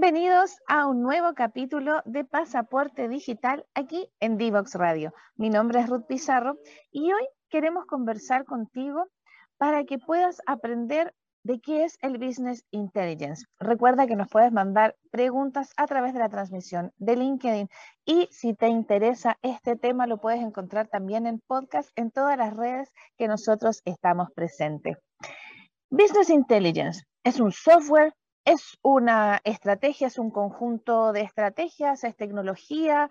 Bienvenidos a un nuevo capítulo de Pasaporte Digital aquí en Divox Radio. Mi nombre es Ruth Pizarro y hoy queremos conversar contigo para que puedas aprender de qué es el Business Intelligence. Recuerda que nos puedes mandar preguntas a través de la transmisión de LinkedIn y si te interesa este tema lo puedes encontrar también en podcast en todas las redes que nosotros estamos presentes. Business Intelligence es un software, es una estrategia, es un conjunto de estrategias, es tecnología,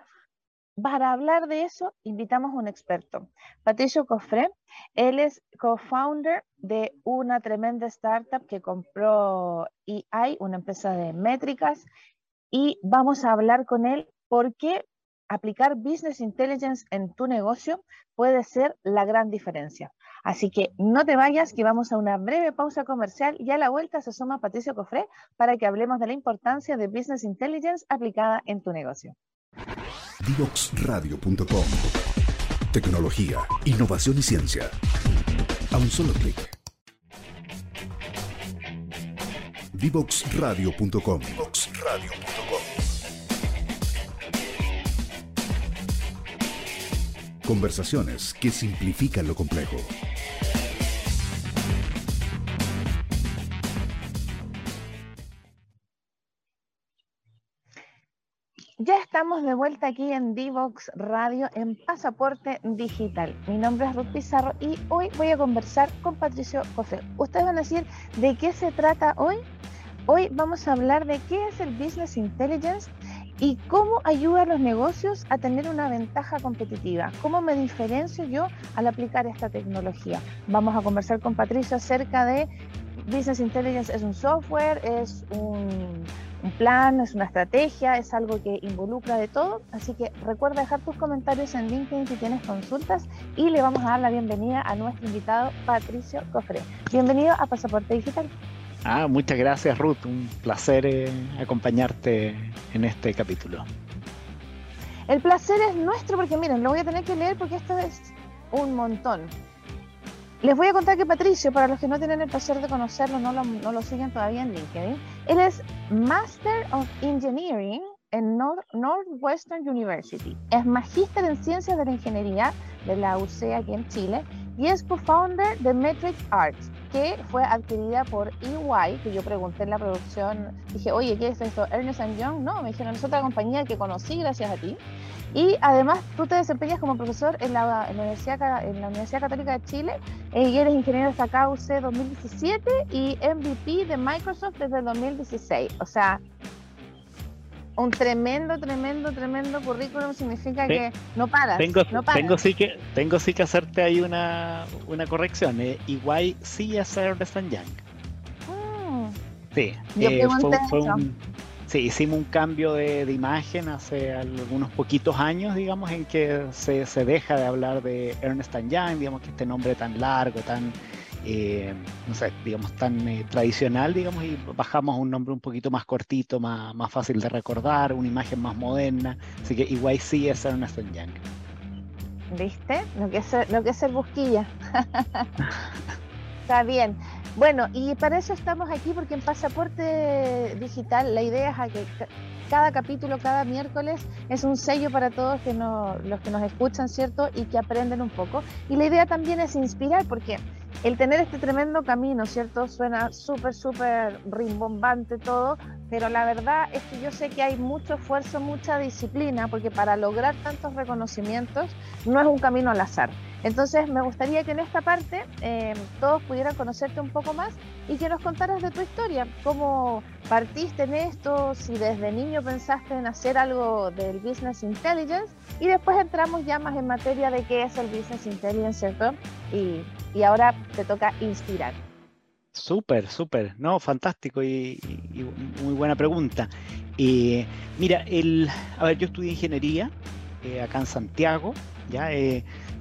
para hablar de eso, invitamos a un experto, Patricio Cofré. Él es co-founder de una tremenda startup que compró EI, una empresa de métricas, y vamos a hablar con él por qué aplicar Business Intelligence en tu negocio puede ser la gran diferencia. Así que no te vayas, que vamos a una breve pausa comercial y a la vuelta se suma Patricio Cofré para que hablemos de la importancia de Business Intelligence aplicada en tu negocio. Divoxradio.com Tecnología, innovación y ciencia. A un solo clic. Divoxradio.com Conversaciones que simplifican lo complejo. Ya estamos de vuelta aquí en Divox Radio en Pasaporte Digital. Mi nombre es Ruth Pizarro y hoy voy a conversar con Patricio José. Ustedes van a decir de qué se trata hoy. Hoy vamos a hablar de qué es el Business Intelligence y cómo ayuda a los negocios a tener una ventaja competitiva. ¿Cómo me diferencio yo al aplicar esta tecnología? Vamos a conversar con Patricio acerca de Business Intelligence es un software, es un un plan, es una estrategia, es algo que involucra de todo. Así que recuerda dejar tus comentarios en LinkedIn si tienes consultas y le vamos a dar la bienvenida a nuestro invitado Patricio Cofre. Bienvenido a Pasaporte Digital. Ah, muchas gracias Ruth, un placer eh, acompañarte en este capítulo. El placer es nuestro porque miren, lo voy a tener que leer porque esto es un montón. Les voy a contar que Patricio, para los que no tienen el placer de conocerlo, no lo, siguen todavía en LinkedIn, él es Master of Engineering en Northwestern University. Es magíster en Ciencias de la Ingeniería de la UC aquí en Chile y es co-founder de Metric Arts, que fue adquirida por EY, que yo pregunté en la producción, dije, oye, ¿qué es esto? Ernest Young, no, me dijeron, es otra compañía que conocí gracias a ti. Y además tú te desempeñas como profesor en la, Universidad, en la Universidad Católica de Chile eh, y eres ingeniero destacado UC 2017 y MVP de Microsoft desde el 2016. O sea, un tremendo, tremendo, tremendo currículum significa que no paras. Tengo, no tengo, sí que, tengo sí que hacerte ahí una, una corrección. Eh. Igual sí es Ernest Young. Mm. Sí, Yo eh, fue, un, Sí, hicimos un cambio de, imagen hace algunos poquitos años, digamos, en que se, se deja de hablar de Ernest Young, digamos, que este nombre tan largo, tan, eh, no sé, digamos, tan eh, tradicional, digamos, y bajamos a un nombre un poquito más cortito, más, más fácil de recordar, una imagen más moderna. Así que sí es Ernest Young. ¿Viste? Lo que es, lo que es el busquilla. Está bien. Bueno, y para eso estamos aquí, porque en Pasaporte Digital la idea es que cada capítulo, cada miércoles, es un sello para todos que los que nos escuchan, ¿cierto? Y que aprenden un poco. Y la idea también es inspirar, porque el tener este tremendo camino, ¿cierto? Suena súper, súper rimbombante todo, pero la verdad es que yo sé que hay mucho esfuerzo, mucha disciplina, porque para lograr tantos reconocimientos no es un camino al azar. Entonces me gustaría que en esta parte eh, todos pudieran conocerte un poco más y que nos contaras de tu historia, cómo partiste en esto, si desde niño pensaste en hacer algo del Business Intelligence y después entramos ya más en materia de qué es el Business Intelligence, ¿cierto? Y, y ahora te toca inspirar. Súper, súper, no, fantástico y, muy buena pregunta. Eh, mira, el, a ver, yo estudié ingeniería eh, acá en Santiago, ya.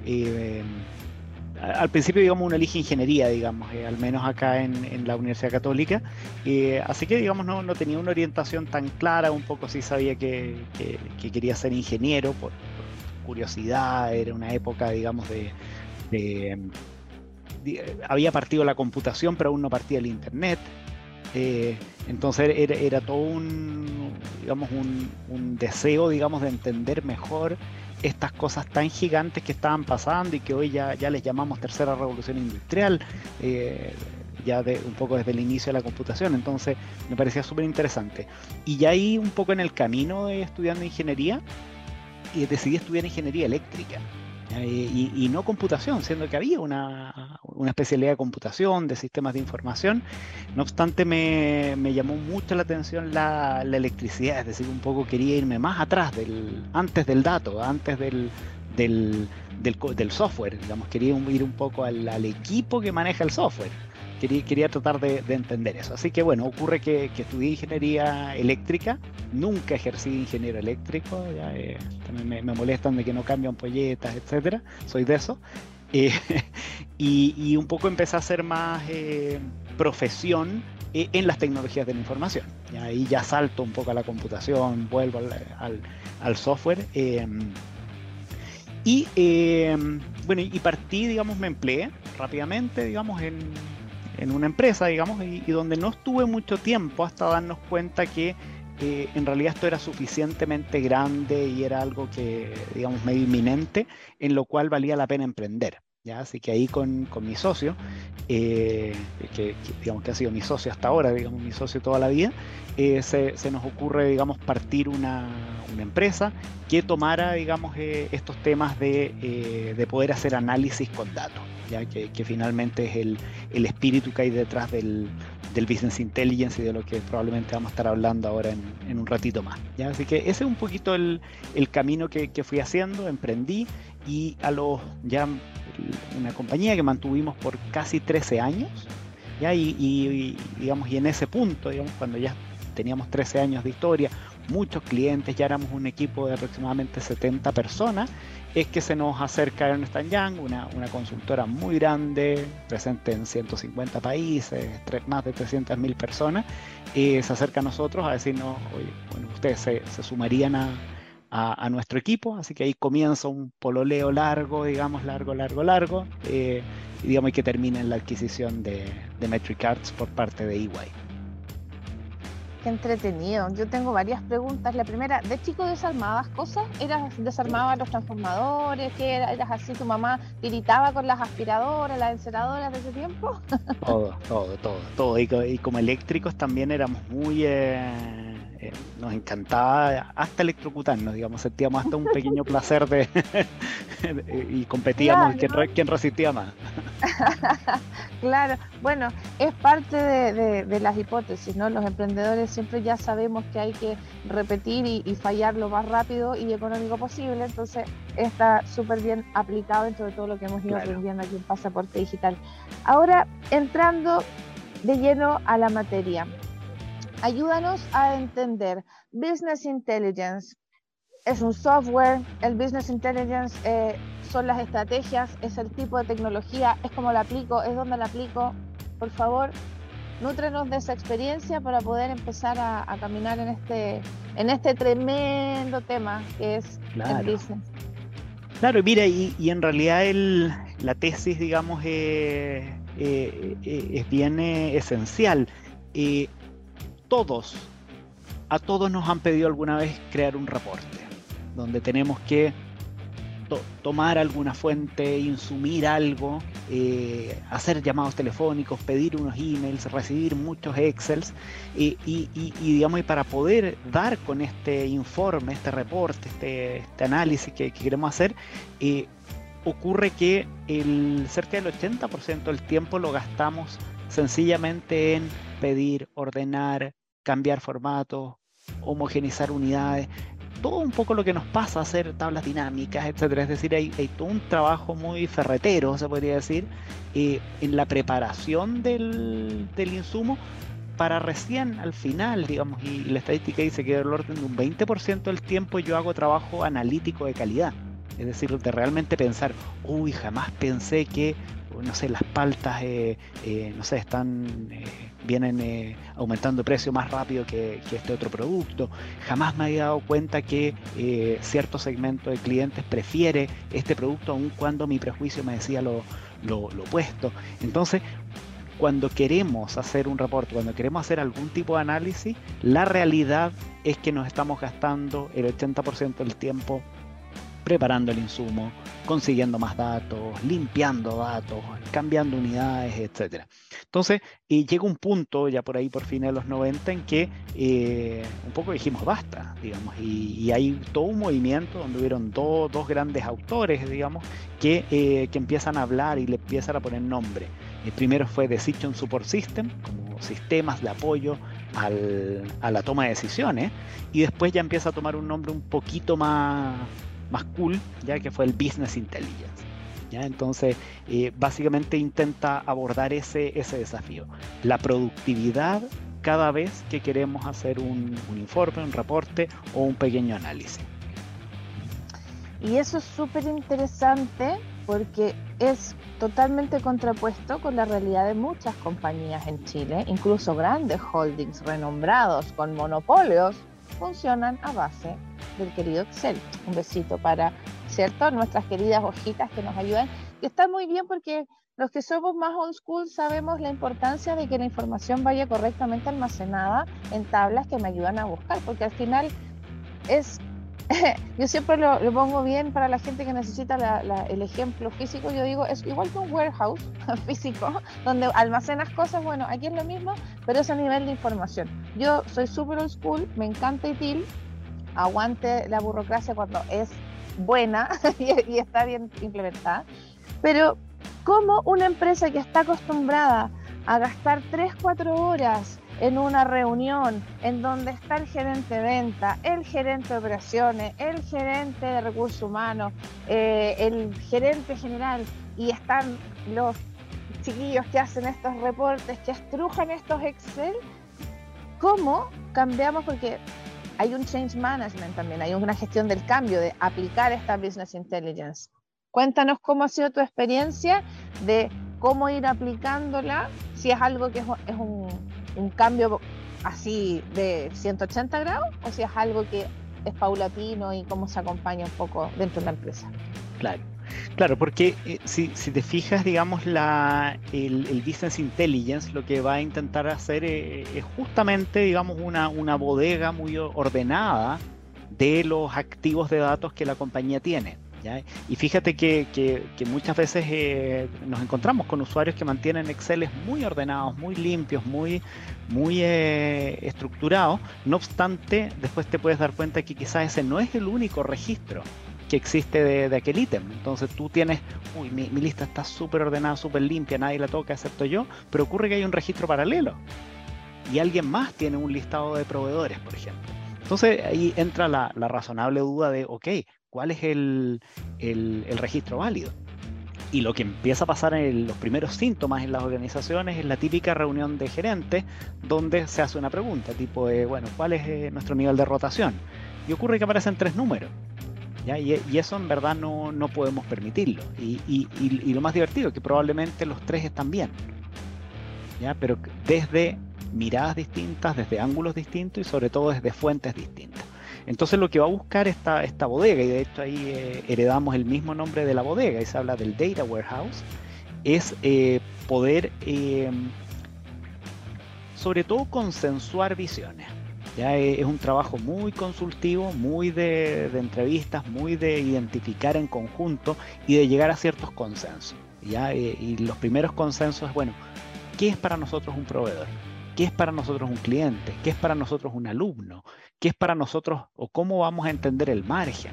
Eh, al principio, digamos, uno elige ingeniería, digamos, eh, al menos acá en, la Universidad Católica. Eh, así que, digamos, no, tenía una orientación tan clara, un poco sí sabía que, quería ser ingeniero por, curiosidad, era una época, digamos, de, había partido la computación, pero aún no partía el Internet. Eh, entonces era, todo un, digamos, un, deseo, digamos, de entender mejor estas cosas tan gigantes que estaban pasando y que hoy ya, ya les llamamos tercera revolución industrial, eh, ya de, un poco desde el inicio de la computación. Entonces me parecía súper interesante. Y ya ahí un poco en el camino de estudiando ingeniería, y decidí estudiar ingeniería eléctrica. Y, no computación, siendo que había una, especialidad de computación, de sistemas de información. No obstante, me, llamó mucho la atención la, electricidad, es decir, un poco quería irme más atrás, del, antes del dato, antes del, del, del, software, digamos, quería ir un poco al, al equipo que maneja el software quería, tratar de, entender eso. Así que bueno, ocurre que, estudié ingeniería eléctrica, nunca ejercí ingeniero eléctrico, ya, eh, me, molestan de que no cambian polletas, etcétera, soy de eso. Eh, y, un poco empecé a hacer más eh, profesión en las tecnologías de la información. Y ahí ya salto un poco a la computación, vuelvo al, al software. y bueno, y partí, digamos, me empleé rápidamente, digamos, en, en una empresa, digamos, y, donde no estuve mucho tiempo hasta darnos cuenta que eh, en realidad esto era suficientemente grande y era algo que, digamos, medio inminente, en lo cual valía la pena emprender. ¿ya? Así que ahí con, con mi socio, eh, que, digamos que ha sido mi socio hasta ahora, digamos, mi socio toda la vida, eh, se, se, nos ocurre, digamos, partir una, una empresa que tomara, digamos, estos temas de, de poder hacer análisis con datos ya que, finalmente es el, el, espíritu que hay detrás del, del, business intelligence y de lo que probablemente vamos a estar hablando ahora en, en un ratito más. ¿ya? Así que ese es un poquito el, el camino que, que, fui haciendo, emprendí y a los ya una compañía que mantuvimos por casi 13 años, ¿ya? Y, y, digamos, y en ese punto, digamos, cuando ya teníamos 13 años de historia, muchos clientes, ya éramos un equipo de aproximadamente 70 personas es que se nos acerca Ernst Young, una, una consultora muy grande, presente en 150 países, más de 300.000 personas, y se acerca a nosotros a decirnos, oye, bueno, ustedes se, sumarían a, a, nuestro equipo, así que ahí comienza un pololeo largo, digamos, largo, largo, largo, eh, y digamos que termina en la adquisición de, de Metric Arts por parte de EY entretenido. Yo tengo varias preguntas. La primera, ¿de chico desarmabas cosas? ¿Eras desarmabas los transformadores? ¿Qué era? ¿Eras así? ¿Tu mamá tiritaba con las aspiradoras, las enceradoras de ese tiempo? todo, todo, todo, todo. Y, como eléctricos también éramos muy... Eh, eh, nos encantaba hasta electrocutarnos, digamos, sentíamos hasta un pequeño placer de y competíamos quién, resistía más. claro, bueno, es parte de, las hipótesis, ¿no? Los emprendedores siempre ya sabemos que hay que repetir y, fallar lo más rápido y económico posible, entonces está súper bien aplicado dentro de todo lo que hemos ido aprendiendo aquí en Pasaporte Digital. Ahora, entrando de lleno a la materia. Ayúdanos a entender Business Intelligence. Es un software, el Business Intelligence eh, son las estrategias, es el tipo de tecnología, es como la aplico, es donde la aplico. Por favor, nútrenos de esa experiencia para poder empezar a, caminar en este, en este tremendo tema que es el business. Claro, mira, y, en realidad el, la tesis, digamos, eh, eh, es bien esencial todos, a todos nos han pedido alguna vez crear un reporte, donde tenemos que tomar alguna fuente, insumir algo, eh, hacer llamados telefónicos, pedir unos emails, recibir muchos excels y, digamos, y para poder dar con este informe, este reporte, este, este análisis que, queremos hacer, eh, ocurre que el, cerca del 80% del tiempo lo gastamos sencillamente en pedir, ordenar, cambiar formatos, homogenizar unidades, todo un poco lo que nos pasa hacer tablas dinámicas, etcétera. Es decir, hay, todo un trabajo muy ferretero, se podría decir, eh, en la preparación del, insumo para recién al final, digamos, y la estadística dice que del orden de un 20% del tiempo yo hago trabajo analítico de calidad. Es decir, de realmente pensar, uy, jamás pensé que no sé, las paltas, eh, eh, no sé, están, eh, vienen aumentando precio más rápido que, este otro producto. Jamás me había dado cuenta que cierto segmento de clientes prefiere este producto aun cuando mi prejuicio me decía lo, lo, opuesto. Entonces, cuando queremos hacer un reporte, cuando queremos hacer algún tipo de análisis, la realidad es que nos estamos gastando el 80% del tiempo preparando el insumo, consiguiendo más datos, limpiando datos, cambiando unidades, etc. Entonces, llega un punto, ya por ahí por fines de los 90, en que eh, un poco dijimos basta, digamos, y, hay todo un movimiento donde hubieron dos grandes autores, digamos, que, eh, que empiezan a hablar y le empiezan a poner nombre. El primero fue Decision Support System, como sistemas de apoyo al, a la toma de decisiones, y después ya empieza a tomar un nombre un poquito más más cool, ya que fue el Business Intelligence. ¿ya? Entonces, eh, básicamente intenta abordar ese, ese desafío, la productividad cada vez que queremos hacer un, un informe, un reporte o un pequeño análisis. Y eso es súper interesante porque es totalmente contrapuesto con la realidad de muchas compañías en Chile, incluso grandes holdings renombrados con monopolios, funcionan a base del querido Excel. Un besito para, ¿cierto? Nuestras queridas hojitas que nos ayudan. Y está muy bien porque los que somos más old school sabemos la importancia de que la información vaya correctamente almacenada en tablas que me ayudan a buscar, porque al final es yo siempre lo, pongo bien para la gente que necesita el ejemplo físico. Yo digo, es igual que un warehouse físico, donde almacenas cosas. Bueno, aquí es lo mismo, pero es a nivel de información. Yo soy super old school, me encanta ITIL, aguante la burocracia cuando es buena y, está bien implementada. Pero, como una empresa que está acostumbrada a gastar 3, 4 horas en una reunión en donde está el gerente de venta, el gerente de operaciones, el gerente de recursos humanos, eh, el gerente general y están los chiquillos que hacen estos reportes, que estrujan estos Excel, ¿cómo cambiamos? Porque hay un change management también, hay una gestión del cambio, de aplicar esta business intelligence. Cuéntanos cómo ha sido tu experiencia de cómo ir aplicándola, si es algo que es un un cambio así de 180 grados o si es algo que es paulatino y cómo se acompaña un poco dentro de la empresa. Claro. Claro, porque eh, si, te fijas, digamos, la, el, Business Intelligence lo que va a intentar hacer eh, es, justamente, digamos, una, una bodega muy ordenada de los activos de datos que la compañía tiene. Y fíjate que, muchas veces eh, nos encontramos con usuarios que mantienen Excel muy ordenados, muy limpios, muy, muy eh, estructurados. No obstante, después te puedes dar cuenta que quizás ese no es el único registro que existe de, aquel ítem. Entonces tú tienes, uy, mi, lista está súper ordenada, súper limpia, nadie la toca excepto yo, pero ocurre que hay un registro paralelo. Y alguien más tiene un listado de proveedores, por ejemplo. Entonces ahí entra la, la razonable duda de, ok, cuál es el, registro válido. Y lo que empieza a pasar en los primeros síntomas en las organizaciones es la típica reunión de gerentes donde se hace una pregunta, tipo, de, bueno, ¿cuál es eh, nuestro nivel de rotación? Y ocurre que aparecen tres números. Y, eso en verdad no, podemos permitirlo. Y, lo más divertido es que probablemente los tres están bien. ¿ya? Pero desde miradas distintas, desde ángulos distintos y sobre todo desde fuentes distintas. Entonces lo que va a buscar esta, esta bodega, y de hecho ahí eh, heredamos el mismo nombre de la bodega, y se habla del Data Warehouse, es eh, poder eh, sobre todo consensuar visiones. Ya es un trabajo muy consultivo, muy de, entrevistas, muy de identificar en conjunto y de llegar a ciertos consensos. ¿ya? y los primeros consensos es, bueno, ¿qué es para nosotros un proveedor? ¿Qué es para nosotros un cliente? ¿Qué es para nosotros un alumno? ¿Qué es para nosotros o cómo vamos a entender el margen?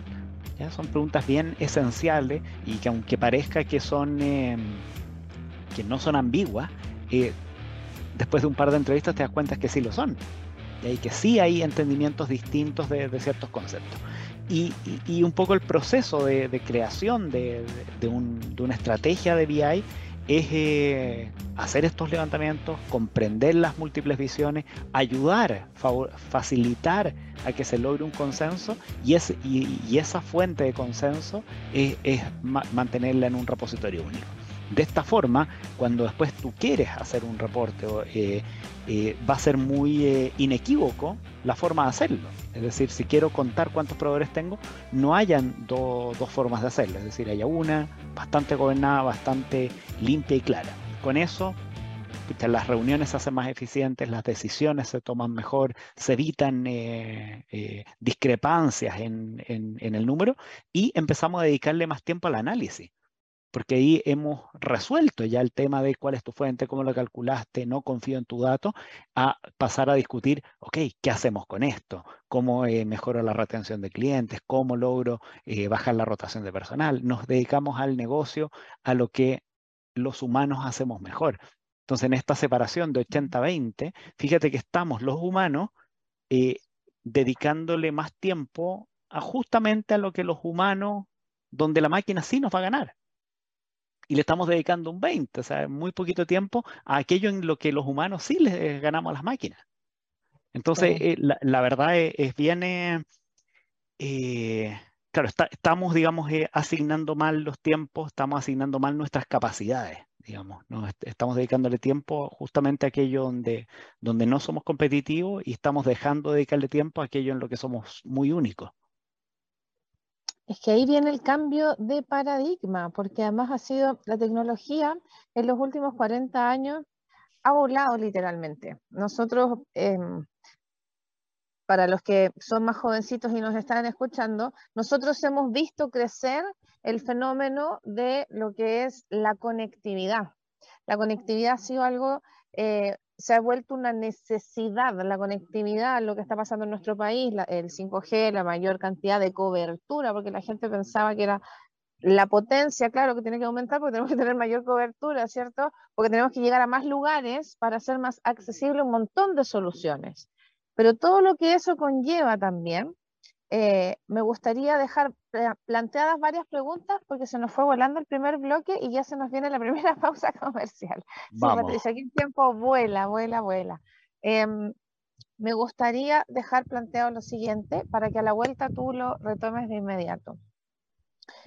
¿Ya? Son preguntas bien esenciales y que aunque parezca que son em, que no son ambiguas, eh, después de un par de entrevistas te das cuenta que sí lo son. Y que sí hay entendimientos distintos de, ciertos conceptos. Y, un poco el proceso de, creación de, de, una estrategia de BI es eh, hacer estos levantamientos, comprender las múltiples visiones, ayudar, facilitar a que se logre un consenso y, y, esa fuente de consenso es, mantenerla en un repositorio único. De esta forma, cuando después tú quieres hacer un reporte, eh, eh, va a ser muy eh, inequívoco la forma de hacerlo. Es decir, si quiero contar cuántos proveedores tengo, no hayan dos formas de hacerlo. Es decir, haya una bastante gobernada, bastante limpia y clara. Con eso las reuniones se hacen más eficientes, las decisiones se toman mejor, se evitan discrepancias en, el número y empezamos a dedicarle más tiempo al análisis, porque ahí hemos resuelto ya el tema de cuál es tu fuente, cómo lo calculaste, no confío en tu dato, a pasar a discutir, ok, ¿qué hacemos con esto? ¿Cómo eh, mejoro la retención de clientes? ¿Cómo logro bajar la rotación de personal? Nos dedicamos al negocio, a lo que los humanos hacemos mejor. Entonces, en esta separación de 80-20, fíjate que estamos los humanos eh, dedicándole más tiempo a justamente a lo que los humanos, donde la máquina sí nos va a ganar. Y le estamos dedicando un 20, o sea, muy poquito tiempo a aquello en lo que los humanos sí les ganamos a las máquinas. Entonces, eh, la, verdad es, bien, eh, claro, estamos, digamos, asignando mal los tiempos, estamos asignando mal nuestras capacidades digamos, nos estamos dedicándole tiempo justamente a aquello donde, donde no somos competitivos y estamos dejando de dedicarle tiempo a aquello en lo que somos muy únicos. Es que ahí viene el cambio de paradigma, porque además ha sido la tecnología en los últimos 40 años ha volado literalmente. Nosotros, em, para los que son más jovencitos y nos están escuchando, nosotros hemos visto crecer el fenómeno de lo que es la conectividad. La conectividad ha sido algo, eh, se ha vuelto una necesidad, la conectividad, lo que está pasando en nuestro país, el 5G, la mayor cantidad de cobertura, porque la gente pensaba que era la potencia, claro que tiene que aumentar porque tenemos que tener mayor cobertura, ¿cierto? Porque tenemos que llegar a más lugares para hacer más accesible un montón de soluciones. Pero todo lo que eso conlleva también eh, me gustaría dejar planteadas varias preguntas porque se nos fue volando el primer bloque y ya se nos viene la primera pausa comercial. Sí, Patricia, aquí el tiempo vuela, vuela, vuela. Em, me gustaría dejar planteado lo siguiente para que a la vuelta tú lo retomes de inmediato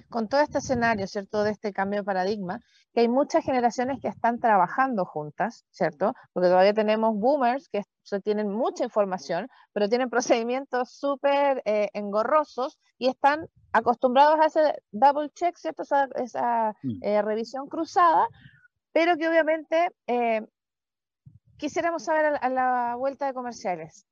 con todo este escenario, ¿cierto?, de este cambio de paradigma, que hay muchas generaciones que están trabajando juntas, ¿cierto? Porque todavía tenemos boomers que tienen mucha información, pero tienen procedimientos súper eh, engorrosos y están acostumbrados a ese double check, ¿cierto? Esa, mm. eh, revisión cruzada, pero que obviamente eh, quisiéramos saber a la vuelta de comerciales.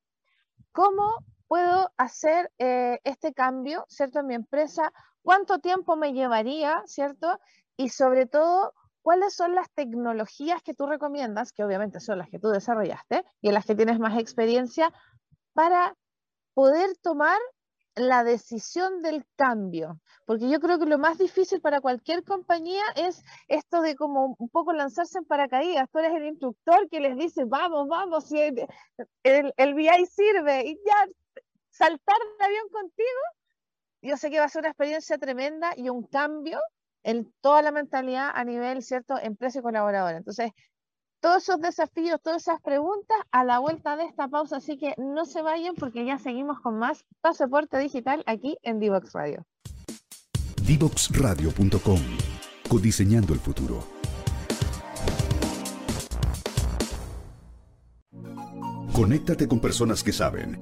¿Cómo puedo hacer este cambio, ¿cierto? En mi empresa cuánto tiempo me llevaría, ¿cierto? Y sobre todo, ¿cuáles son las tecnologías que tú recomiendas, que obviamente son las que tú desarrollaste y en las que tienes más experiencia, para poder tomar la decisión del cambio? Porque yo creo que lo más difícil para cualquier compañía es esto de como un poco lanzarse en paracaídas. Tú eres el instructor que les dice, vamos, vamos, el, el, el sirve y ya saltar de avión contigo yo sé que va a ser una experiencia tremenda y un cambio en toda la mentalidad a nivel, ¿cierto?, empresa y colaboradora. Entonces, todos esos desafíos, todas esas preguntas a la vuelta de esta pausa, así que no se vayan porque ya seguimos con más pasaporte digital aquí en Divox Radio. Divoxradio.com Codiseñando el futuro. Conéctate con personas que saben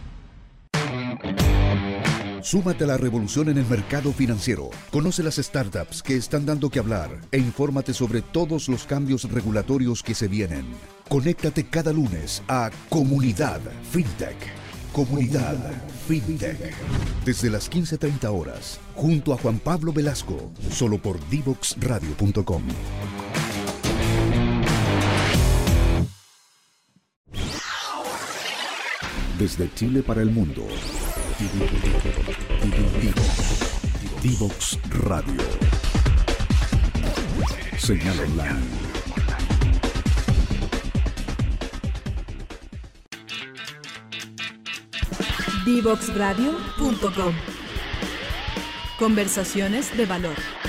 Súmate a la revolución en el mercado financiero. Conoce las startups que están dando que hablar e infórmate sobre todos los cambios regulatorios que se vienen. Conéctate cada lunes a Comunidad FinTech. Comunidad FinTech. Desde las 15.30 horas, junto a Juan Pablo Velasco, solo por divoxradio.com. Desde Chile para el mundo. Divox Radio. Señal online. Divoxradio.com Conversaciones de valor.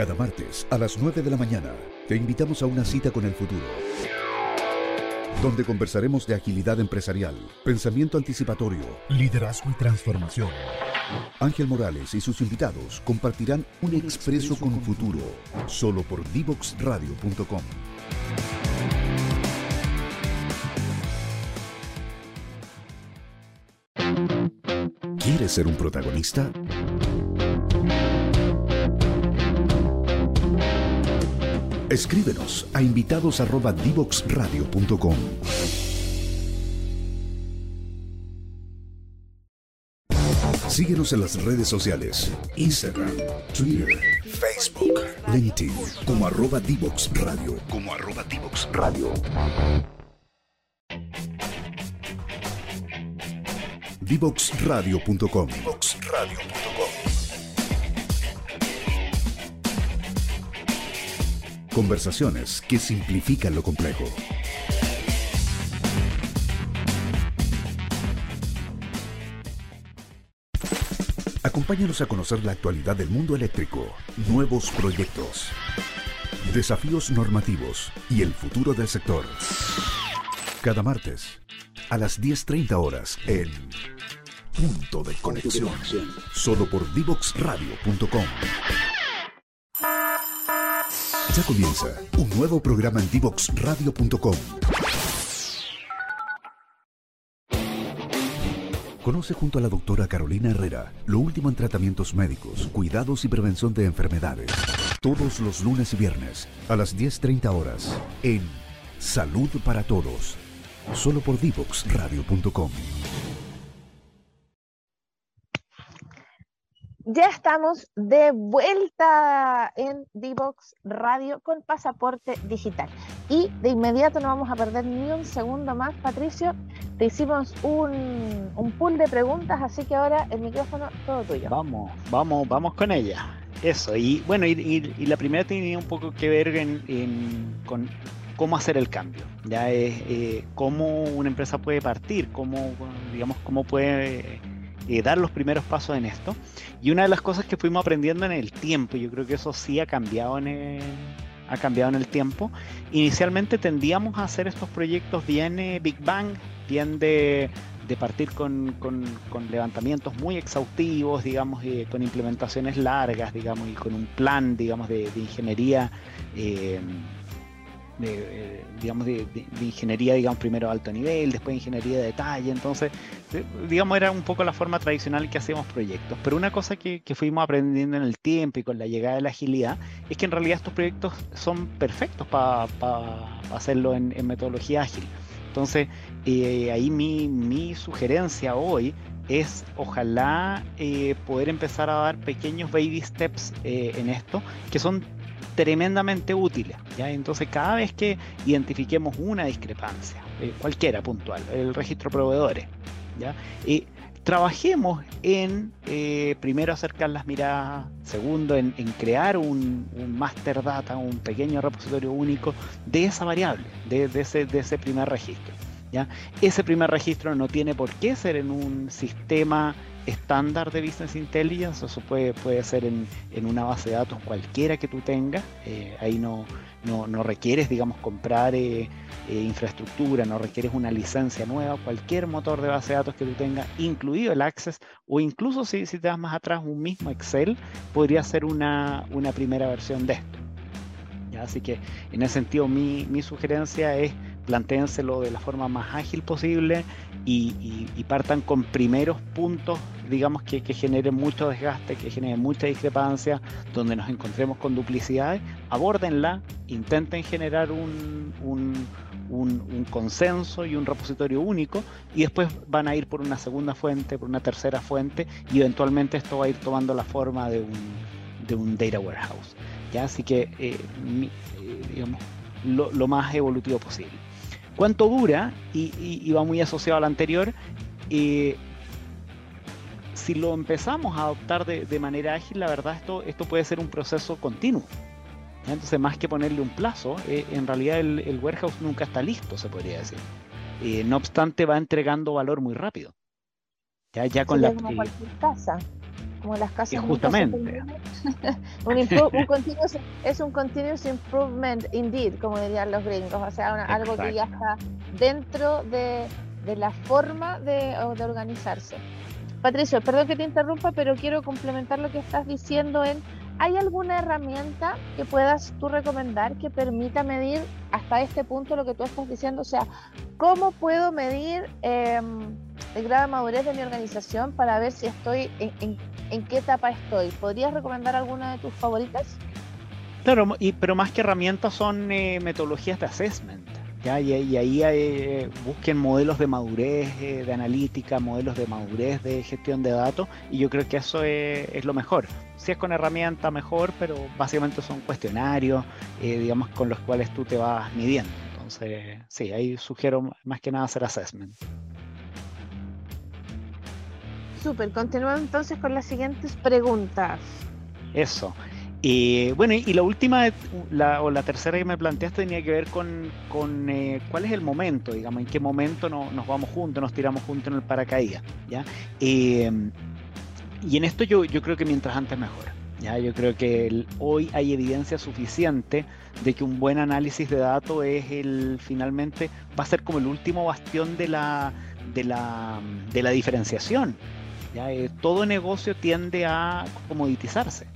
Cada martes a las 9 de la mañana te invitamos a una cita con el futuro, donde conversaremos de agilidad empresarial, pensamiento anticipatorio, liderazgo y transformación. Ángel Morales y sus invitados compartirán un expreso con futuro, solo por divoxradio.com. ¿Quieres ser un protagonista? Escríbenos a invitados@divoxradio.com. Síguenos en las redes sociales, Instagram, Twitter, Facebook, LinkedIn, como arroba Divox Radio, como arroba Divox Radio. Divoxradio.com. Conversaciones que simplifican lo complejo. Acompáñanos a conocer la actualidad del mundo eléctrico, nuevos proyectos, desafíos normativos y el futuro del sector. Cada martes a las 10.30 horas en Punto de Conexión, solo por divoxradio.com. Ya comienza un nuevo programa en divoxradio.com. Conoce junto a la doctora Carolina Herrera lo último en tratamientos médicos, cuidados y prevención de enfermedades. Todos los lunes y viernes a las 10.30 horas en Salud para Todos. Solo por divoxradio.com. Ya estamos de vuelta en Divox Radio con pasaporte digital. Y de inmediato no vamos a perder ni un segundo más, Patricio. Te hicimos un, un pool de preguntas, así que ahora el micrófono todo tuyo. Vamos, vamos, vamos con ella. Eso, y bueno, y, la primera tenía un poco que ver con cómo hacer el cambio. Ya es eh, cómo una empresa puede partir, cómo, digamos, cómo puede eh, dar los primeros pasos en esto. Y una de las cosas que fuimos aprendiendo en el tiempo, yo creo que eso sí ha cambiado en el, ha cambiado en el tiempo. Inicialmente tendíamos a hacer estos proyectos bien eh, Big Bang, bien de, partir con, levantamientos muy exhaustivos, digamos, eh, con implementaciones largas, digamos, y con un plan, digamos, de, ingeniería de, digamos, de, ingeniería, digamos, primero alto nivel, después ingeniería de detalle, entonces, digamos, era un poco la forma tradicional que hacíamos proyectos. Pero una cosa que, fuimos aprendiendo en el tiempo y con la llegada de la agilidad es que en realidad estos proyectos son perfectos para hacerlo en, metodología ágil. Entonces, eh, ahí mi, mi sugerencia hoy es ojalá eh, poder empezar a dar pequeños baby steps eh, en esto, que son tremendamente útiles. ¿ya? Entonces, cada vez que identifiquemos una discrepancia, eh, cualquiera puntual, el registro de proveedores, ¿ya? y trabajemos en, eh, primero, acercar las miradas, segundo, en, crear un, master data, un pequeño repositorio único de esa variable, de, ese, de ese primer registro. ¿ya? Ese primer registro no tiene por qué ser en un sistema estándar de Business Intelligence, eso puede, puede ser en, una base de datos cualquiera que tú tengas, eh, ahí no, no, requieres, digamos, comprar eh, eh, infraestructura, no requieres una licencia nueva, cualquier motor de base de datos que tú tengas, incluido el Access, o incluso si, si te das más atrás, un mismo Excel, podría ser una, primera versión de esto. Así que en ese sentido mi, mi sugerencia es plantéenselo de la forma más ágil posible y, partan con primeros puntos, digamos, que, generen mucho desgaste, que generen mucha discrepancia, donde nos encontremos con duplicidades, abórdenla, intenten generar un, un, consenso y un repositorio único y después van a ir por una segunda fuente, por una tercera fuente y eventualmente esto va a ir tomando la forma de un, de un data warehouse. ¿ya? Así que, eh, eh, digamos, lo, lo más evolutivo posible. ¿Cuánto dura? Y, va muy asociado al anterior. Eh, si lo empezamos a adoptar de, manera ágil, la verdad esto, esto puede ser un proceso continuo. Entonces, más que ponerle un plazo, eh, en realidad el, warehouse nunca está listo, se podría decir. Eh, no obstante, va entregando valor muy rápido. Ya, ya con la. casa. Como las casas. Y justamente. un, es un continuous improvement indeed, como dirían los gringos, o sea, algo que ya está dentro de, de la forma de, de organizarse. Patricio, perdón que te interrumpa, pero quiero complementar lo que estás diciendo en ¿Hay alguna herramienta que puedas tú recomendar que permita medir hasta este punto lo que tú estás diciendo? O sea, ¿cómo puedo medir em, el grado de madurez de mi organización para ver si estoy, en, qué etapa estoy? ¿Podrías recomendar alguna de tus favoritas? Claro, y, pero más que herramientas son eh, metodologías de assessment. ¿Ya? Y, ahí eh, busquen modelos de madurez eh, de analítica, modelos de madurez de gestión de datos, y yo creo que eso es lo mejor si es con herramienta mejor, pero básicamente son cuestionarios, eh, digamos, con los cuales tú te vas midiendo. Entonces, sí, ahí sugiero más que nada hacer assessment. Súper, continuamos entonces con las siguientes preguntas. Eso. Y bueno, y la última, la, o la tercera que me planteaste tenía que ver con, eh, cuál es el momento, digamos, en qué momento nos vamos juntos, nos tiramos juntos en el paracaídas, ¿ya? Eh, y en esto yo, yo creo que mientras antes mejor. ¿ya? Yo creo que hoy hay evidencia suficiente de que un buen análisis de datos es el finalmente va a ser como el último bastión de la, de la, de la diferenciación. ¿ya? Eh, todo negocio tiende a comoditizarse,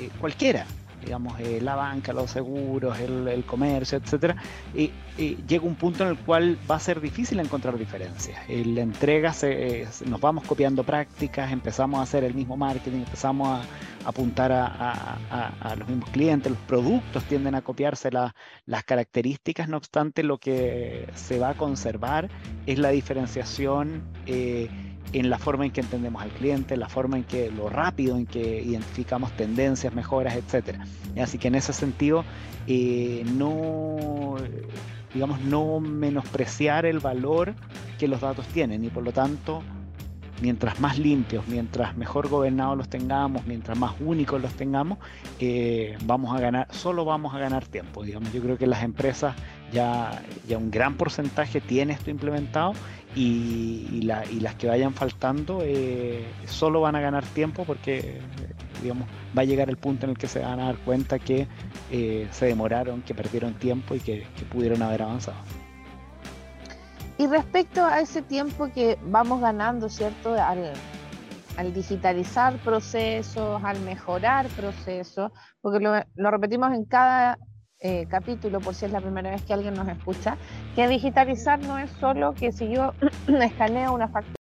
eh, cualquiera digamos, eh, la banca, los seguros, el, comercio, etcétera, y, llega un punto en el cual va a ser difícil encontrar diferencias. la entrega, se, nos vamos copiando prácticas, empezamos a hacer el mismo marketing, empezamos a, apuntar a, los mismos clientes, los productos tienden a copiarse las características, no obstante, lo que se va a conservar es la diferenciación. Eh, en la forma en que entendemos al cliente, la forma en que lo rápido en que identificamos tendencias, mejoras, etcétera. Así que en ese sentido, eh, no, digamos, no menospreciar el valor que los datos tienen y por lo tanto, mientras más limpios, mientras mejor gobernados los tengamos, mientras más únicos los tengamos, eh, vamos a ganar, solo vamos a ganar tiempo. Digamos, yo creo que las empresas ya, ya un gran porcentaje tiene esto implementado y, las que vayan faltando eh, solo van a ganar tiempo porque digamos va a llegar el punto en el que se van a dar cuenta que eh, se demoraron, que perdieron tiempo y que, pudieron haber avanzado. Y respecto a ese tiempo que vamos ganando, ¿cierto? Al, al digitalizar procesos, al mejorar procesos, porque lo repetimos en cada eh, capítulo, por si es la primera vez que alguien nos escucha, que digitalizar no es solo que si yo escaneo una factura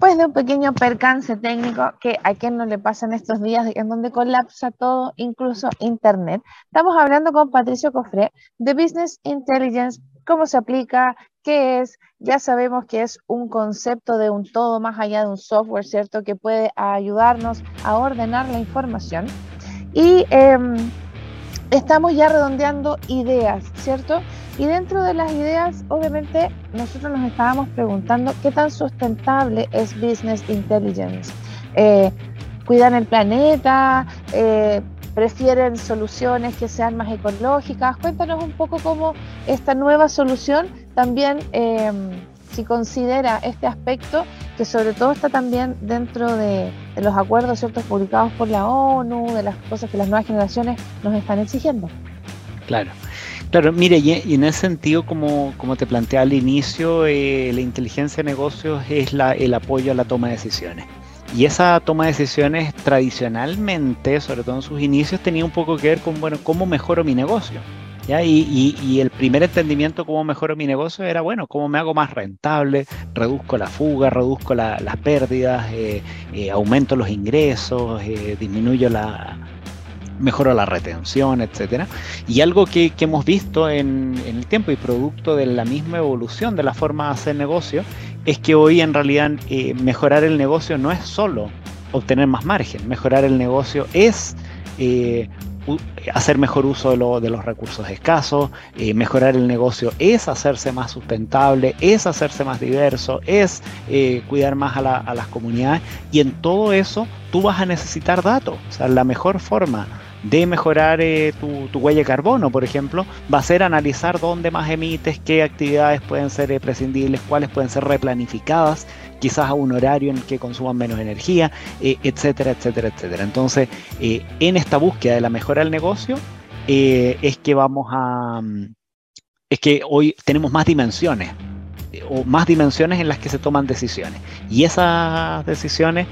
Después de un pequeño percance técnico que a quien no le pasa en estos días, en donde colapsa todo, incluso Internet, estamos hablando con Patricio Cofré de Business Intelligence, cómo se aplica, qué es, ya sabemos que es un concepto de un todo más allá de un software, ¿cierto? Que puede ayudarnos a ordenar la información. Y em, estamos ya redondeando ideas, ¿cierto? Y dentro de las ideas, obviamente, nosotros nos estábamos preguntando qué tan sustentable es Business Intelligence. Eh, ¿Cuidan el planeta? Eh, ¿Prefieren soluciones que sean más ecológicas? Cuéntanos un poco cómo esta nueva solución también, em, si considera este aspecto, que sobre todo está también dentro de, de los acuerdos ciertos publicados por la ONU, de las cosas que las nuevas generaciones nos están exigiendo. Claro. Claro, mire, y en ese sentido, como, como te planteé al inicio, eh, la inteligencia de negocios es la, el apoyo a la toma de decisiones. Y esa toma de decisiones tradicionalmente, sobre todo en sus inicios, tenía un poco que ver con, bueno, cómo mejoro mi negocio. ¿Ya? Y, y, el primer entendimiento cómo mejoro mi negocio era, bueno, cómo me hago más rentable, reduzco la fuga, reduzco las pérdidas, eh, eh, aumento los ingresos, disminuyo la, mejora la retención, etcétera. Y algo que, hemos visto en, el tiempo y producto de la misma evolución de la forma de hacer negocio es que hoy en realidad eh, mejorar el negocio no es solo obtener más margen, mejorar el negocio es eh, hacer mejor uso de, los recursos escasos, eh, mejorar el negocio es hacerse más sustentable, es hacerse más diverso, es cuidar más a, a, las comunidades y en todo eso tú vas a necesitar datos. O sea, la mejor forma de mejorar eh, tu, huella de carbono, por ejemplo, va a ser analizar dónde más emites, qué actividades pueden ser eh, prescindibles, cuáles pueden ser replanificadas, quizás a un horario en el que consuman menos energía, eh, etcétera, etcétera, etcétera. Entonces, en esta búsqueda de la mejora del negocio, es que vamos a... Mm, es que hoy tenemos más dimensiones o más dimensiones en las que se toman decisiones. Y esas decisiones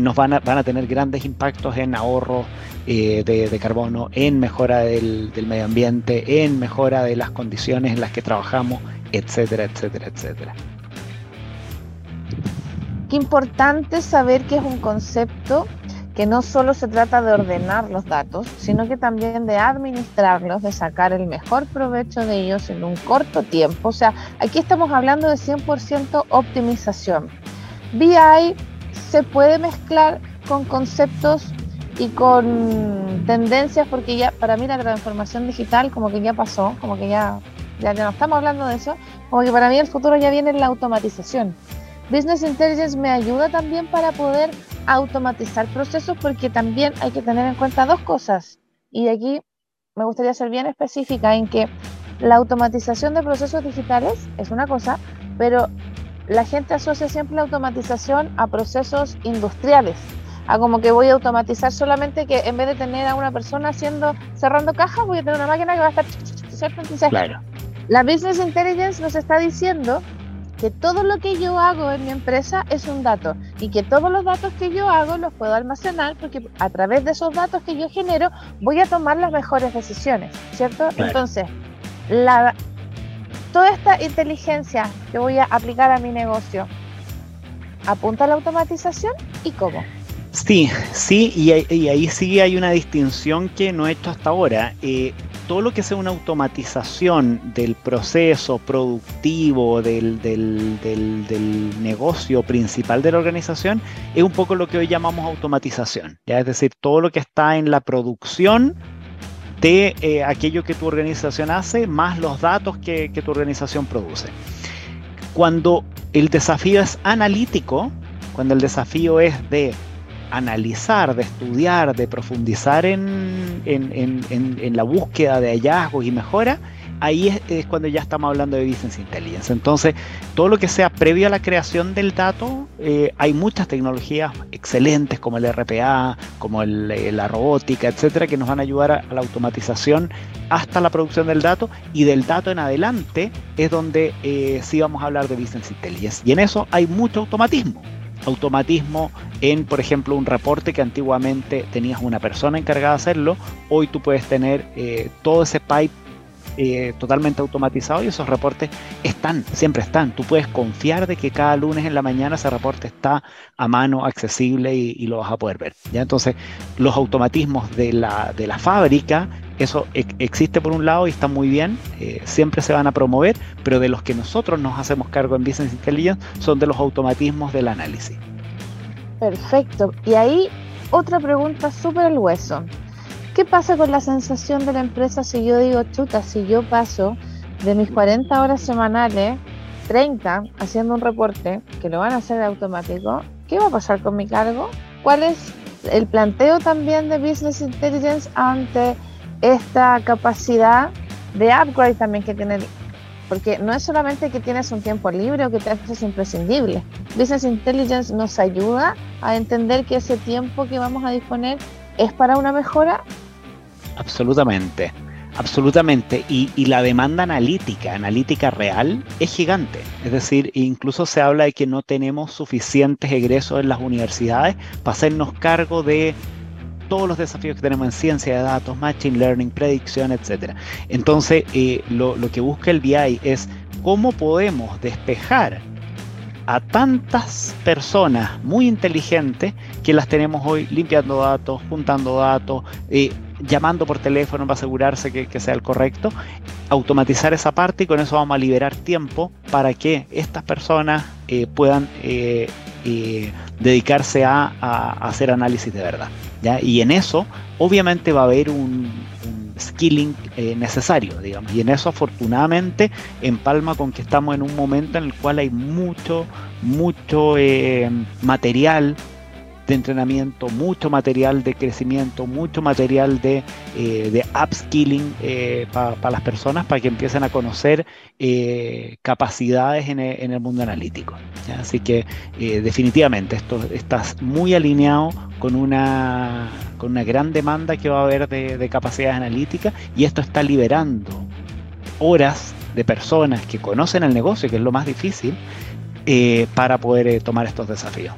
nos van a, van a tener grandes impactos en ahorros eh, de, carbono, en mejora del, medio ambiente, en mejora de las condiciones en las que trabajamos, etcétera, etcétera, etcétera. Qué importante saber que es un concepto que no solo se trata de ordenar los datos, sino que también de administrarlos, de sacar el mejor provecho de ellos en un corto tiempo. O sea, aquí estamos hablando de 100% optimización. BI se puede mezclar con conceptos y con tendencias, porque ya para mí la transformación digital como que ya pasó, como que ya, ya, no estamos hablando de eso, como que para mí el futuro ya viene en la automatización. Business Intelligence me ayuda también para poder automatizar procesos porque también hay que tener en cuenta dos cosas. Y de aquí me gustaría ser bien específica en que la automatización de procesos digitales es una cosa, pero la gente asocia siempre la automatización a procesos industriales a como que voy a automatizar solamente que en vez de tener a una persona haciendo, cerrando cajas, voy a tener una máquina que va a estar, Entonces, claro. la Business Intelligence nos está diciendo que todo lo que yo hago en mi empresa es un dato y que todos los datos que yo hago los puedo almacenar porque a través de esos datos que yo genero voy a tomar las mejores decisiones, ¿cierto? Entonces, la, toda esta inteligencia que voy a aplicar a mi negocio apunta a la automatización y cómo. Sí, sí, y, ahí sí hay una distinción que no he hecho hasta ahora. Eh, todo lo que sea una automatización del proceso productivo, del, negocio principal de la organización, es un poco lo que hoy llamamos automatización. ¿ya? Es decir, todo lo que está en la producción de eh, aquello que tu organización hace, más los datos que tu organización produce. Cuando el desafío es analítico, cuando el desafío es de analizar, de estudiar, de profundizar en, la búsqueda de hallazgos y mejora, ahí es, cuando ya estamos hablando de Business Intelligence. Entonces, todo lo que sea previo a la creación del dato, eh, hay muchas tecnologías excelentes como el RPA, como eh, la robótica, etcétera, que nos van a ayudar a, la automatización hasta la producción del dato y del dato en adelante es donde eh, sí vamos a hablar de Business Intelligence. Y en eso hay mucho automatismo automatismo en, por ejemplo, un reporte que antiguamente tenías una persona encargada de hacerlo, hoy tú puedes tener eh, todo ese pipe eh, totalmente automatizado y esos reportes están, siempre están. Tú puedes confiar de que cada lunes en la mañana ese reporte está a mano, accesible y, lo vas a poder ver. ¿ya? Entonces, los automatismos de la, de la fábrica, eso existe por un lado y está muy bien, eh, siempre se van a promover, pero de los que nosotros nos hacemos cargo en Business Intelligence son de los automatismos del análisis. Perfecto. Y ahí otra pregunta súper al hueso. ¿Qué pasa con la sensación de la empresa si yo digo, chuta, si yo paso de mis 40 horas semanales, 30, haciendo un reporte, que lo van a hacer automático, ¿qué va a pasar con mi cargo? ¿Cuál es el planteo también de Business Intelligence ante esta capacidad de upgrade también que tiene? Porque no es solamente que tienes un tiempo libre o que te haces imprescindible. Business Intelligence nos ayuda a entender que ese tiempo que vamos a disponer es para una mejora Absolutamente. Absolutamente, y, la demanda analítica, analítica real, es gigante. Es decir, incluso se habla de que no tenemos suficientes egresos en las universidades para hacernos cargo de todos los desafíos que tenemos en ciencia de datos, machine learning, predicción, etc. Entonces, eh, lo, que busca el BI es cómo podemos despejar a tantas personas muy inteligentes que las tenemos hoy limpiando datos, juntando datos, eh, llamando por teléfono para asegurarse que, sea el correcto, automatizar esa parte y con eso vamos a liberar tiempo para que estas personas eh, puedan dedicarse a, hacer análisis de verdad. Y en eso, obviamente, va a haber un, skilling eh, necesario, digamos. Y en eso afortunadamente empalma con que estamos en un momento en el cual hay mucho, mucho eh, material entrenamiento, mucho material de crecimiento, mucho material de, eh, de upskilling para las personas para que empiecen a conocer capacidades en el, mundo analítico. Así que definitivamente esto estás muy alineado con una, con una gran demanda que va a haber de, capacidades analíticas y esto está liberando horas de personas que conocen el negocio, que es lo más difícil, eh, para poder eh, tomar estos desafíos.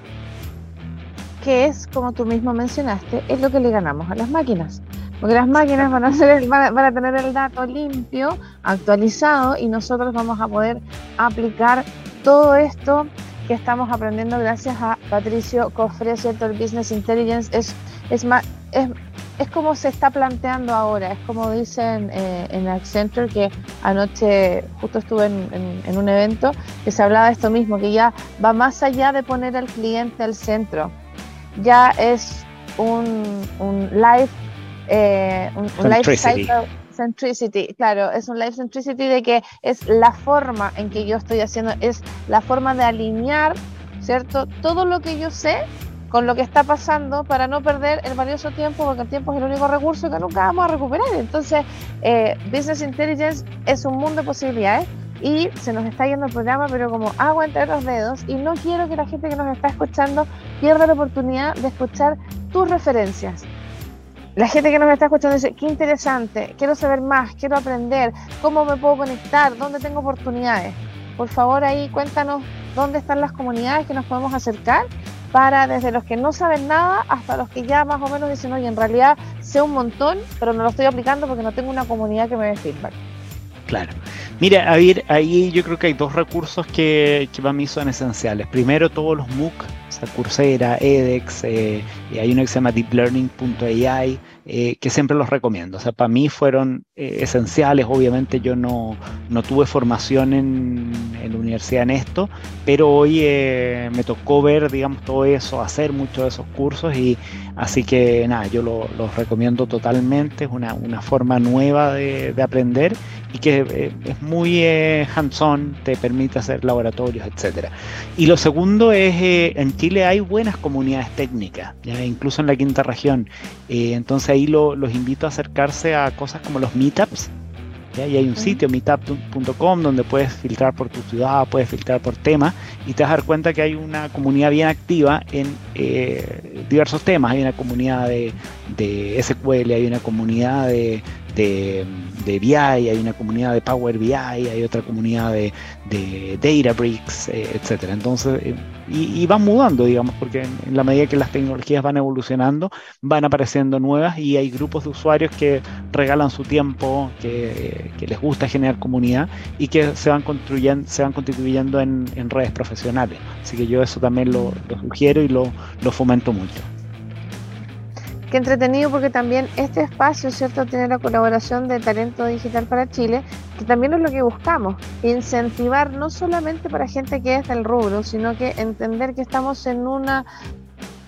Que es, como tú mismo mencionaste, es lo que le ganamos a las máquinas. Porque las máquinas van a, tener el dato limpio, actualizado, y nosotros vamos a poder aplicar todo esto que estamos aprendiendo gracias a Patricio Cofre, ¿cierto? El Business Intelligence es, es, más, es, es como se está planteando ahora, es como dicen eh, en Accenture, que anoche justo estuve en, un evento que se hablaba de esto mismo, que ya va más allá de poner al cliente al centro, ya es un, un live, eh, un, un life cycle centricity, claro, es un life centricity de que es la forma en que yo estoy haciendo, es la forma de alinear, ¿cierto? Todo lo que yo sé con lo que está pasando para no perder el valioso tiempo, porque el tiempo es el único recurso que nunca vamos a recuperar. Entonces, eh, Business Intelligence es un mundo de posibilidades y se nos está yendo el programa, pero como agua entre los dedos, y no quiero que la gente que nos está escuchando pierda la oportunidad de escuchar tus referencias la gente que nos está escuchando dice, qué interesante, quiero saber más, quiero aprender, cómo me puedo conectar, dónde tengo oportunidades. Por favor, ahí cuéntanos dónde están las comunidades que nos podemos acercar para desde los que no saben nada hasta los que ya más o menos dicen, oye, en realidad sé un montón, pero no lo estoy aplicando porque no tengo una comunidad que me dé feedback. Claro. Mira, a ahí yo creo que hay dos recursos que, que para mí son esenciales. Primero, todos los MOOC, o sea, Coursera, edX, eh, hay uno que se llama deeplearning.ai, eh, que siempre los recomiendo. O sea, para mí fueron eh, esenciales. Obviamente yo no, no tuve formación en, en, la universidad en esto, pero hoy eh, me tocó ver, digamos, todo eso, hacer muchos de esos cursos y así que nada, yo los recomiendo totalmente. Es una, una forma nueva de, de, aprender y que es muy hands-on, te permite hacer laboratorios, etcétera. Y lo segundo es, en Chile hay buenas comunidades técnicas, incluso en la quinta región. entonces ahí los invito a acercarse a cosas como los meetups. Y hay un sitio, meetup.com, donde puedes filtrar por tu ciudad, puedes filtrar por tema, y te vas a dar cuenta que hay una comunidad bien activa en eh, diversos temas. Hay una comunidad de, de SQL, hay una comunidad de, de, de, BI, hay una comunidad de Power BI, hay otra comunidad de, de Databricks, eh, etcétera. Entonces, eh, y, van mudando, digamos, porque en, la medida que las tecnologías van evolucionando, van apareciendo nuevas y hay grupos de usuarios que regalan su tiempo, que, les gusta generar comunidad y que se van construyendo, se van constituyendo en, redes profesionales. Así que yo eso también lo, sugiero y lo, lo fomento mucho qué entretenido porque también este espacio, ¿cierto?, tiene la colaboración de Talento Digital para Chile, que también es lo que buscamos, incentivar no solamente para gente que es del rubro, sino que entender que estamos en una,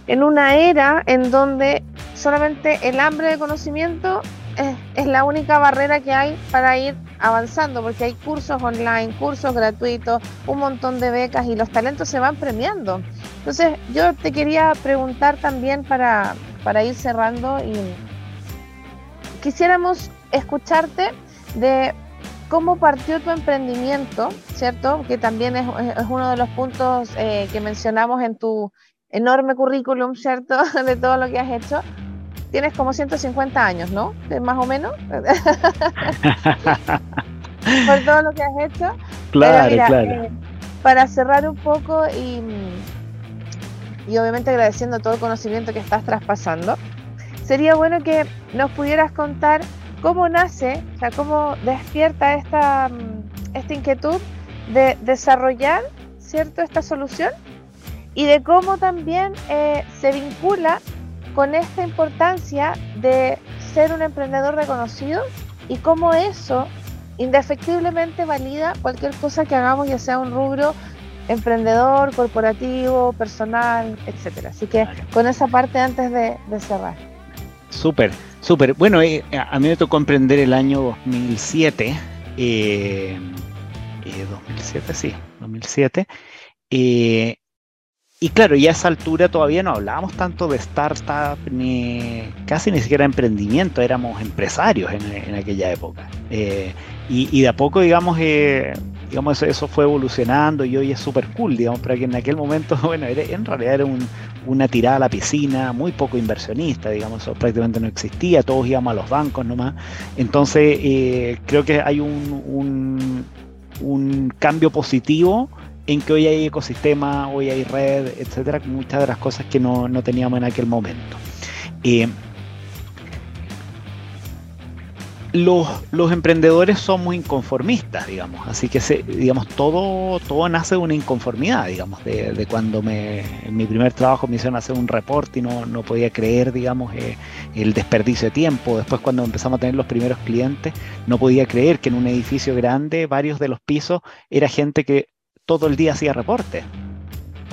en una era en donde solamente el hambre de conocimiento es, es la única barrera que hay para ir avanzando, porque hay cursos online, cursos gratuitos, un montón de becas y los talentos se van premiando. Entonces, yo te quería preguntar también para, para ir cerrando y quisiéramos escucharte de cómo partió tu emprendimiento, ¿cierto? Que también es, uno de los puntos eh, que mencionamos en tu enorme currículum, ¿cierto? De todo lo que has hecho. tienes como 150 años, ¿no? Más o menos. Por todo lo que has hecho. Claro, claro. Eh, para cerrar un poco y, y obviamente agradeciendo todo el conocimiento que estás traspasando, sería bueno que nos pudieras contar cómo nace, o sea, cómo despierta esta, esta inquietud de desarrollar, ¿cierto?, esta solución y de cómo también eh, se vincula con esta importancia de ser un emprendedor reconocido y cómo eso indefectiblemente valida cualquier cosa que hagamos, ya sea un rubro emprendedor, corporativo, personal, etcétera. Así que con esa parte antes de, cerrar. Súper, súper. Bueno, eh, a mí me tocó emprender el año 2007. 2007, eh, sí, 2007. Y claro, ya a esa altura todavía no hablábamos tanto de startup, ni casi ni siquiera emprendimiento, éramos empresarios en, aquella época. Eh, y, de a poco, digamos, eh, digamos eso, fue evolucionando y hoy es súper cool, digamos, pero que en aquel momento, bueno, en realidad era una tirada a la piscina, muy poco inversionista, digamos, eso prácticamente no existía, todos íbamos a los bancos nomás. Entonces, eh, creo que hay un, un, un cambio positivo en que hoy hay ecosistema, hoy hay red, etcétera, muchas de las cosas que no, teníamos en aquel momento. Eh, los, emprendedores son muy inconformistas, digamos, así que digamos, todo, todo nace de una inconformidad, digamos, de, cuando me, en mi primer trabajo me hicieron hacer un reporte y no, no podía creer, digamos, eh, el desperdicio de tiempo. Después cuando empezamos a tener los primeros clientes, no podía creer que en un edificio grande, varios de los pisos, era gente que todo el día hacía reportes.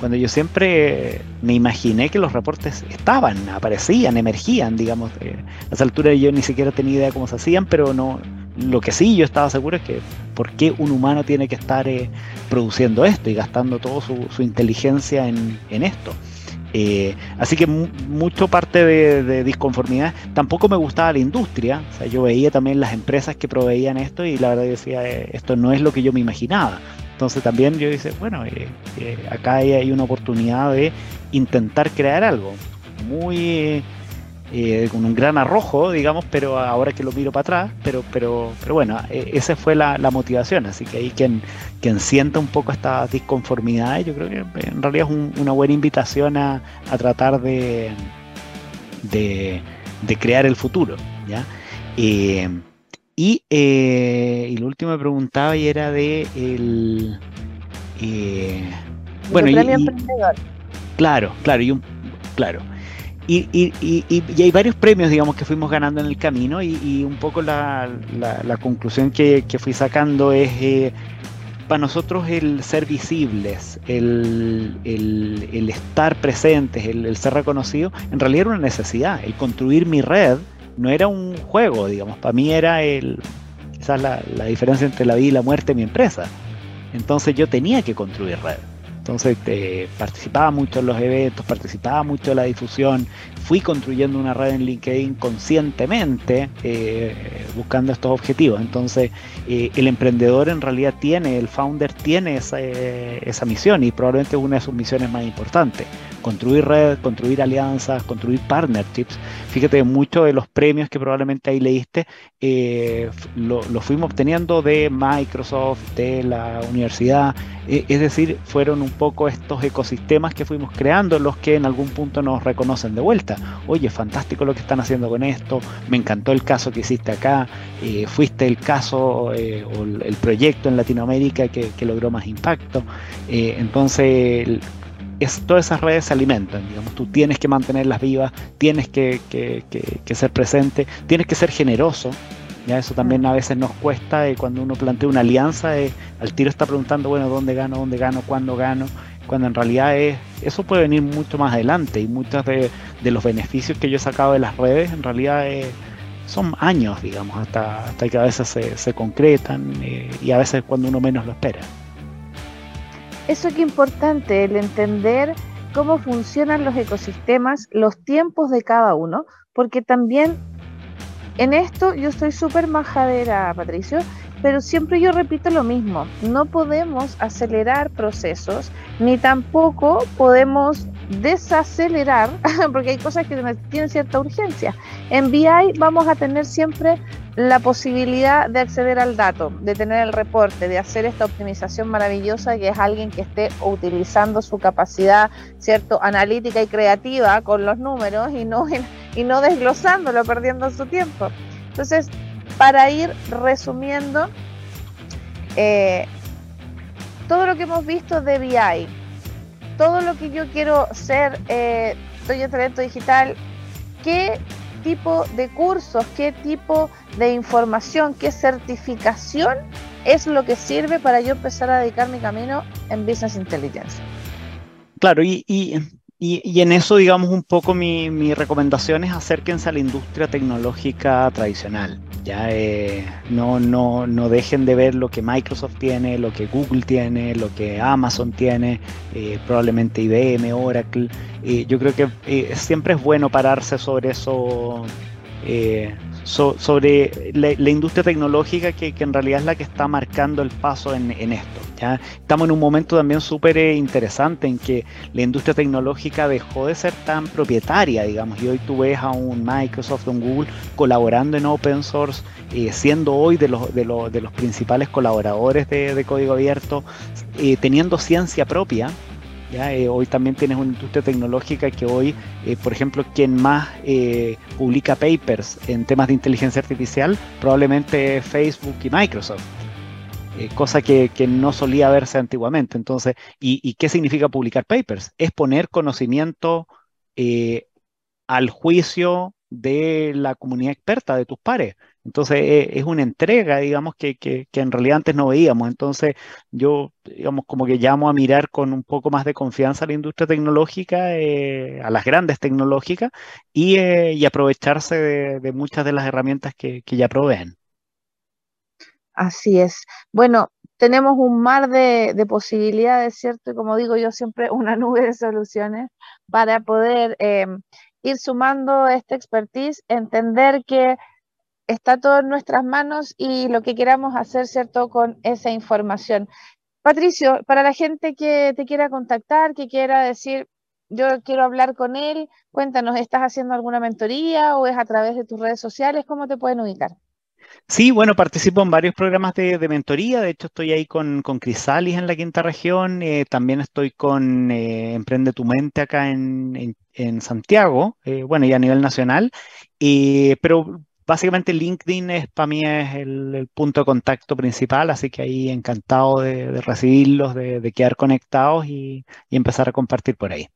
Cuando yo siempre me imaginé que los reportes estaban, aparecían, emergían, digamos. a esa altura yo ni siquiera tenía idea cómo se hacían, pero no, lo que sí yo estaba seguro es que por qué un humano tiene que estar eh, produciendo esto y gastando toda su, inteligencia en, esto. Eh, así que mucho parte de, disconformidad. Tampoco me gustaba la industria. O sea, yo veía también las empresas que proveían esto y la verdad decía, eh, esto no es lo que yo me imaginaba. Entonces también yo dice, bueno, eh, eh, acá hay, una oportunidad de intentar crear algo muy eh, con un gran arrojo, digamos, pero ahora que lo miro para atrás, pero, pero, pero bueno, esa fue la, motivación, así que ahí quien, quien sienta un poco esta disconformidad, yo creo que en realidad es una buena invitación a, tratar de, de, crear el futuro, ¿ya? Y, eh, y lo último me preguntaba y era de el eh, bueno, y, emprendedor. Claro, claro, y un claro. Y, y, y, hay varios premios, digamos, que fuimos ganando en el camino y, un poco la, la, conclusión que, que, fui sacando es, eh, para nosotros el ser visibles, el, el, el estar presentes, el, el, ser reconocido, en realidad era una necesidad. El construir mi red no era un juego, digamos, para mí era el, quizás la, la diferencia entre la vida y la muerte de mi empresa. Entonces yo tenía que construir red. Entonces eh, participaba mucho en los eventos, participaba mucho en la difusión, fui construyendo una red en LinkedIn conscientemente eh, buscando estos objetivos. Entonces eh, el emprendedor en realidad tiene, el founder tiene esa, esa misión y probablemente es una de sus misiones más importantes. Construir red, construir alianzas, construir partnerships. Fíjate, muchos de los premios que probablemente ahí leíste los lo fuimos obteniendo de Microsoft, de la universidad, es decir, fueron un poco estos ecosistemas que fuimos creando, los que en algún punto nos reconocen de vuelta. Oye, fantástico lo que están haciendo con esto, me encantó el caso que hiciste acá, eh, fuiste el caso eh, o el proyecto en Latinoamérica que, logró más impacto. Eh, entonces, es, todas esas redes se alimentan, digamos, tú tienes que mantenerlas vivas, tienes que, que ser presente, tienes que ser generoso, ya eso también mm. a veces nos cuesta y cuando uno plantea una alianza, eh, al tiro está preguntando, bueno, ¿dónde gano? ¿Dónde gano? ¿Cuándo gano? Cuando en realidad es, eso puede venir mucho más adelante y muchos de, los beneficios que yo he sacado de las redes en realidad son años, digamos, hasta, hasta que a veces se, concretan eh, y a veces cuando uno menos lo espera. Eso es importante, el entender cómo funcionan los ecosistemas, los tiempos de cada uno, porque también en esto yo estoy súper majadera, Patricio, pero siempre yo repito lo mismo, no podemos acelerar procesos ni tampoco podemos desacelerar, porque hay cosas que tienen cierta urgencia. En BI vamos a tener siempre la posibilidad de acceder al dato, de tener el reporte, de hacer esta optimización maravillosa que es alguien que esté utilizando su capacidad, cierto, analítica y creativa con los números y no, y no desglosándolo, perdiendo su tiempo. Entonces, para ir resumiendo, eh, todo lo que hemos visto de BI, todo lo que yo quiero ser, eh, soy un talento digital, ¿qué tipo de cursos, qué tipo de información, qué certificación es lo que sirve para yo empezar a dedicar mi camino en Business Intelligence? Claro, y, en eso, digamos, un poco mi, mi recomendación es acérquense a la industria tecnológica tradicional. Ya eh, no, no, no dejen de ver lo que Microsoft tiene, lo que Google tiene, lo que Amazon tiene, eh, probablemente IBM, Oracle. Eh, yo creo que siempre es bueno pararse sobre eso sobre la, industria tecnológica que, en realidad es la que está marcando el paso en, esto. ¿ya? Estamos en un momento también súper eh, interesante en que la industria tecnológica dejó de ser tan propietaria, digamos, y hoy tú ves a un Microsoft, un Google colaborando en open source, eh, siendo hoy de los, de, los, de los principales colaboradores de, código abierto, eh, teniendo ciencia propia eh, hoy también tienes una industria tecnológica que hoy, eh, por ejemplo, quien más eh, publica papers en temas de inteligencia artificial, probablemente Facebook y Microsoft. cosa que, no solía verse antiguamente. Entonces, ¿y, qué significa publicar papers? Es poner conocimiento al juicio de la comunidad experta, de tus pares. Entonces eh, es una entrega, digamos, que, que, en realidad antes no veíamos. Entonces yo, digamos, como que llamo a mirar con un poco más de confianza a la industria tecnológica, eh, a las grandes tecnológicas, y, eh, aprovecharse de, muchas de las herramientas que, ya proveen. Así es. Bueno, tenemos un mar de, de, posibilidades, ¿cierto? Y como digo yo siempre, una nube de soluciones para poder ir sumando esta expertise, entender que está todo en nuestras manos y lo que queramos hacer, ¿cierto?, con esa información. Patricio, para la gente que te quiera contactar, que quiera decir, yo quiero hablar con él, cuéntanos, ¿estás haciendo alguna mentoría o es a través de tus redes sociales? ¿Cómo te pueden ubicar? Sí, bueno, participo en varios programas de, mentoría. De hecho, estoy ahí con, con Crisalis en la quinta región. Eh, también estoy con eh, Emprende tu Mente acá en, Santiago, eh, bueno, y a nivel nacional. pero básicamente LinkedIn es para mí es el, punto de contacto principal, así que ahí encantado de, recibirlos, de, quedar conectados y, empezar a compartir por ahí.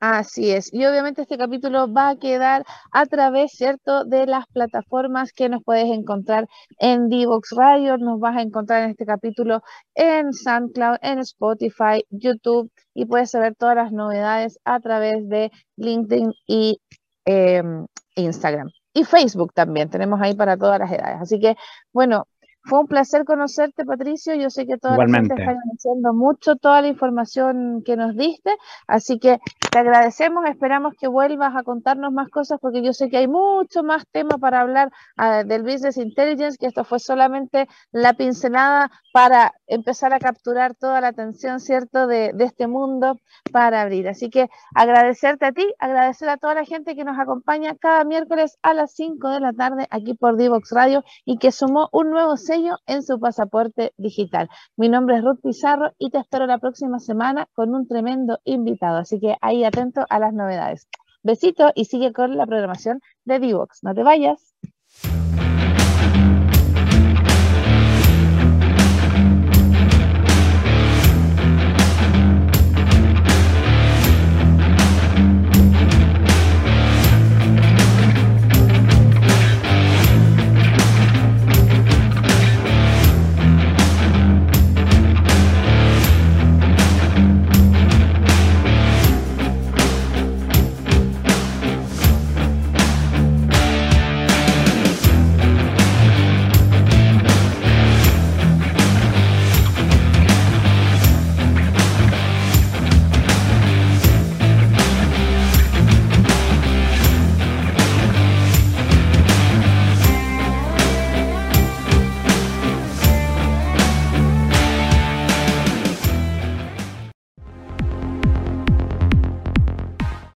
Así es. Y obviamente este capítulo va a quedar a través, ¿cierto?, de las plataformas que nos puedes encontrar en Divox Radio. Nos vas a encontrar en este capítulo en SoundCloud, en Spotify, YouTube y puedes saber todas las novedades a través de LinkedIn y em, Instagram y Facebook también, tenemos ahí para todas las edades. Así que, bueno, fue un placer conocerte, Patricio. Yo sé que toda la gente está agradeciendo mucho toda la información que nos diste, así que te agradecemos. Esperamos que vuelvas a contarnos más cosas porque yo sé que hay mucho más tema para hablar ah, del Business Intelligence, que esto fue solamente la pincelada para empezar a capturar toda la atención, ¿cierto?, de, de este mundo para abrir. Así que agradecerte a ti, agradecer a toda la gente que nos acompaña cada miércoles a las 5 de la tarde aquí por Divox Radio y que sumó un nuevo en su pasaporte digital. Mi nombre es Ruth Pizarro y te espero la próxima semana con un tremendo invitado, así que ahí atento a las novedades. Besito y sigue con la programación de Divox. No te vayas.